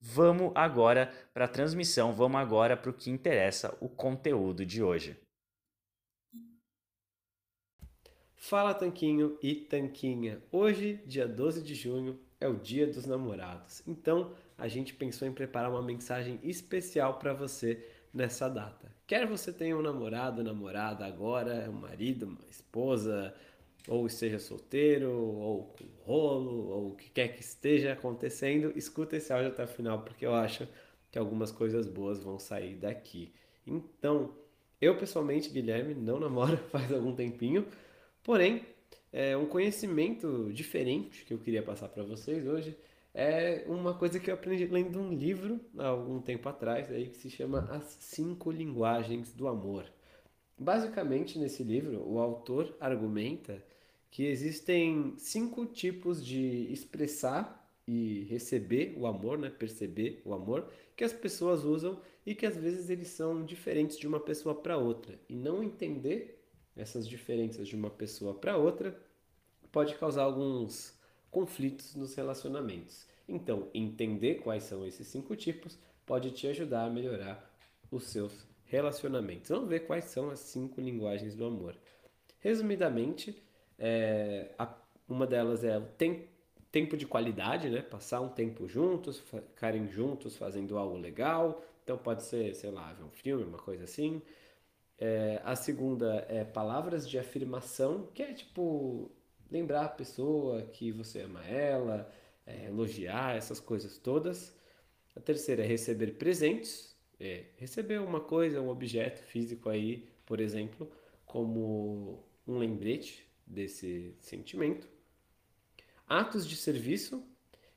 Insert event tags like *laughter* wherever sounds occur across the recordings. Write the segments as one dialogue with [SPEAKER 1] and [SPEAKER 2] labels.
[SPEAKER 1] Vamos agora para a transmissão, vamos agora para o que interessa, o conteúdo de hoje.
[SPEAKER 2] Fala Tanquinho e Tanquinha. Hoje, dia 12 de junho, é o Dia dos Namorados. Então, a gente pensou em preparar uma mensagem especial para você nessa data. Quer você tenha um namorado, namorada agora, um marido, uma esposa, ou esteja solteiro, ou com rolo, ou o que quer que esteja acontecendo, escuta esse áudio até o final, porque eu acho que algumas coisas boas vão sair daqui. Então, eu pessoalmente, Guilherme, não namoro *laughs* faz algum tempinho, porém, é um conhecimento diferente que eu queria passar para vocês hoje é uma coisa que eu aprendi lendo um livro há algum tempo atrás aí que se chama As Cinco Linguagens do Amor. Basicamente, nesse livro, o autor argumenta que existem cinco tipos de expressar e receber o amor, né? perceber o amor, que as pessoas usam e que às vezes eles são diferentes de uma pessoa para outra. E não entender essas diferenças de uma pessoa para outra pode causar alguns conflitos nos relacionamentos. Então, entender quais são esses cinco tipos pode te ajudar a melhorar os seus relacionamentos. Vamos ver quais são as cinco linguagens do amor. Resumidamente, é, a, uma delas é o tem, tempo de qualidade, né? Passar um tempo juntos, ficarem juntos fazendo algo legal. Então pode ser, sei lá, ver um filme, uma coisa assim. É, a segunda é palavras de afirmação, que é tipo lembrar a pessoa que você ama ela, é, elogiar essas coisas todas. A terceira é receber presentes, é, receber uma coisa, um objeto físico aí, por exemplo, como um lembrete desse sentimento. Atos de serviço,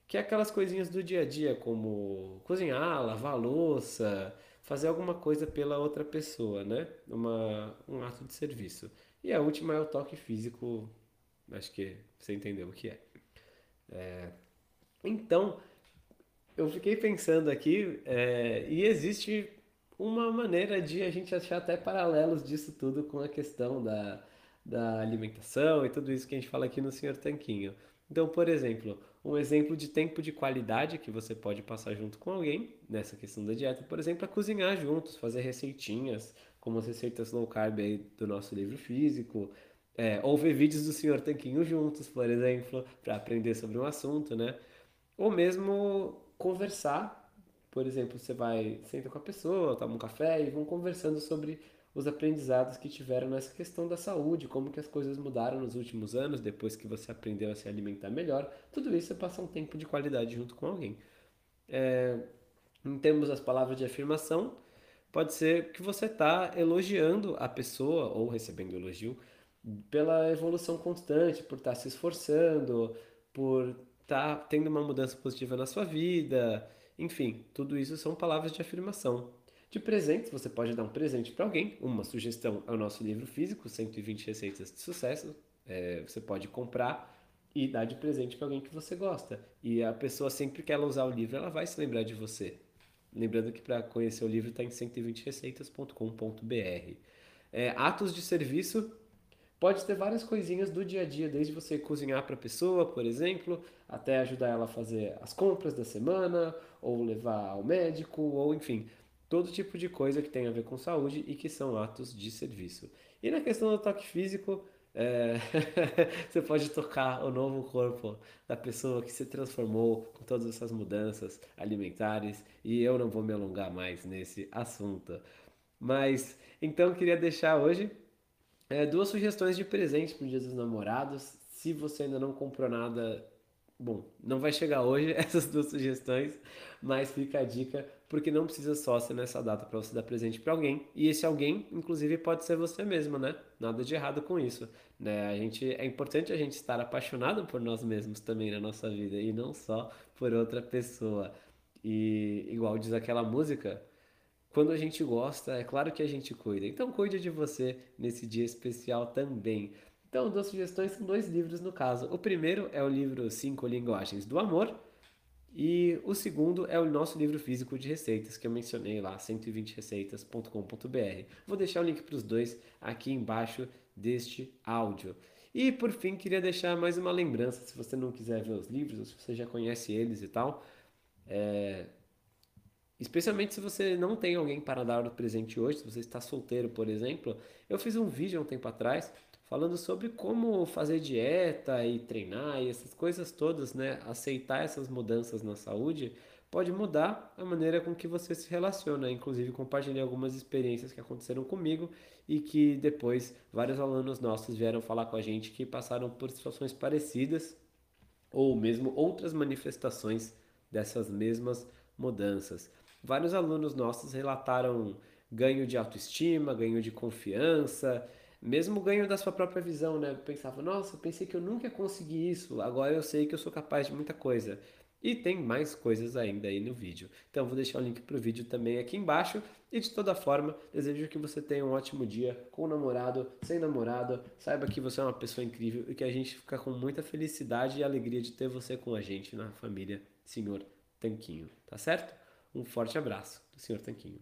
[SPEAKER 2] que é aquelas coisinhas do dia a dia, como cozinhar, lavar louça, fazer alguma coisa pela outra pessoa, né? Uma, um ato de serviço. E a última é o toque físico, acho que você entendeu o que é. é então, eu fiquei pensando aqui é, e existe uma maneira de a gente achar até paralelos disso tudo com a questão da, da alimentação e tudo isso que a gente fala aqui no Senhor Tanquinho. Então, por exemplo, um exemplo de tempo de qualidade que você pode passar junto com alguém nessa questão da dieta, por exemplo, é cozinhar juntos, fazer receitinhas, como as receitas low carb do nosso livro físico, é, ou ver vídeos do Senhor Tanquinho juntos, por exemplo, para aprender sobre um assunto, né? Ou mesmo conversar. Por exemplo, você vai, senta com a pessoa, toma um café e vão conversando sobre os aprendizados que tiveram nessa questão da saúde, como que as coisas mudaram nos últimos anos, depois que você aprendeu a se alimentar melhor. Tudo isso é passar um tempo de qualidade junto com alguém. É, em termos das palavras de afirmação, pode ser que você está elogiando a pessoa ou recebendo elogio pela evolução constante, por estar tá se esforçando, por tá tendo uma mudança positiva na sua vida. Enfim, tudo isso são palavras de afirmação. De presentes, você pode dar um presente para alguém. Uma sugestão é o nosso livro físico, 120 Receitas de Sucesso. É, você pode comprar e dar de presente para alguém que você gosta. E a pessoa, sempre que ela usar o livro, ela vai se lembrar de você. Lembrando que para conhecer o livro está em 120receitas.com.br. É, atos de serviço pode ter várias coisinhas do dia a dia, desde você cozinhar para a pessoa, por exemplo, até ajudar ela a fazer as compras da semana, ou levar ao médico, ou enfim, todo tipo de coisa que tem a ver com saúde e que são atos de serviço. E na questão do toque físico, é... *laughs* você pode tocar o novo corpo da pessoa que se transformou com todas essas mudanças alimentares e eu não vou me alongar mais nesse assunto. Mas então queria deixar hoje é, duas sugestões de presente para o Dia dos Namorados. Se você ainda não comprou nada, bom, não vai chegar hoje *laughs* essas duas sugestões, mas fica a dica porque não precisa só ser nessa data para você dar presente para alguém. E esse alguém, inclusive, pode ser você mesmo, né? Nada de errado com isso. Né? A gente, é importante a gente estar apaixonado por nós mesmos também na nossa vida e não só por outra pessoa. E igual diz aquela música, quando a gente gosta, é claro que a gente cuida. Então cuide de você nesse dia especial também. Então, duas sugestões são dois livros no caso. O primeiro é o livro Cinco Linguagens do Amor e o segundo é o nosso livro físico de receitas, que eu mencionei lá, 120receitas.com.br. Vou deixar o link para os dois aqui embaixo deste áudio. E por fim, queria deixar mais uma lembrança, se você não quiser ver os livros, ou se você já conhece eles e tal, é... especialmente se você não tem alguém para dar o presente hoje, se você está solteiro, por exemplo, eu fiz um vídeo há um tempo atrás falando sobre como fazer dieta e treinar e essas coisas todas, né? Aceitar essas mudanças na saúde pode mudar a maneira com que você se relaciona. Inclusive, compartilhei algumas experiências que aconteceram comigo e que depois vários alunos nossos vieram falar com a gente que passaram por situações parecidas ou mesmo outras manifestações dessas mesmas mudanças. Vários alunos nossos relataram ganho de autoestima, ganho de confiança mesmo ganho da sua própria visão, né? Eu pensava, nossa, pensei que eu nunca ia conseguir isso, agora eu sei que eu sou capaz de muita coisa. E tem mais coisas ainda aí no vídeo. Então vou deixar o link para o vídeo também aqui embaixo. E de toda forma, desejo que você tenha um ótimo dia com o namorado, sem namorado. Saiba que você é uma pessoa incrível e que a gente fica com muita felicidade e alegria de ter você com a gente na família Senhor Tanquinho. Tá certo? Um forte abraço do Senhor Tanquinho.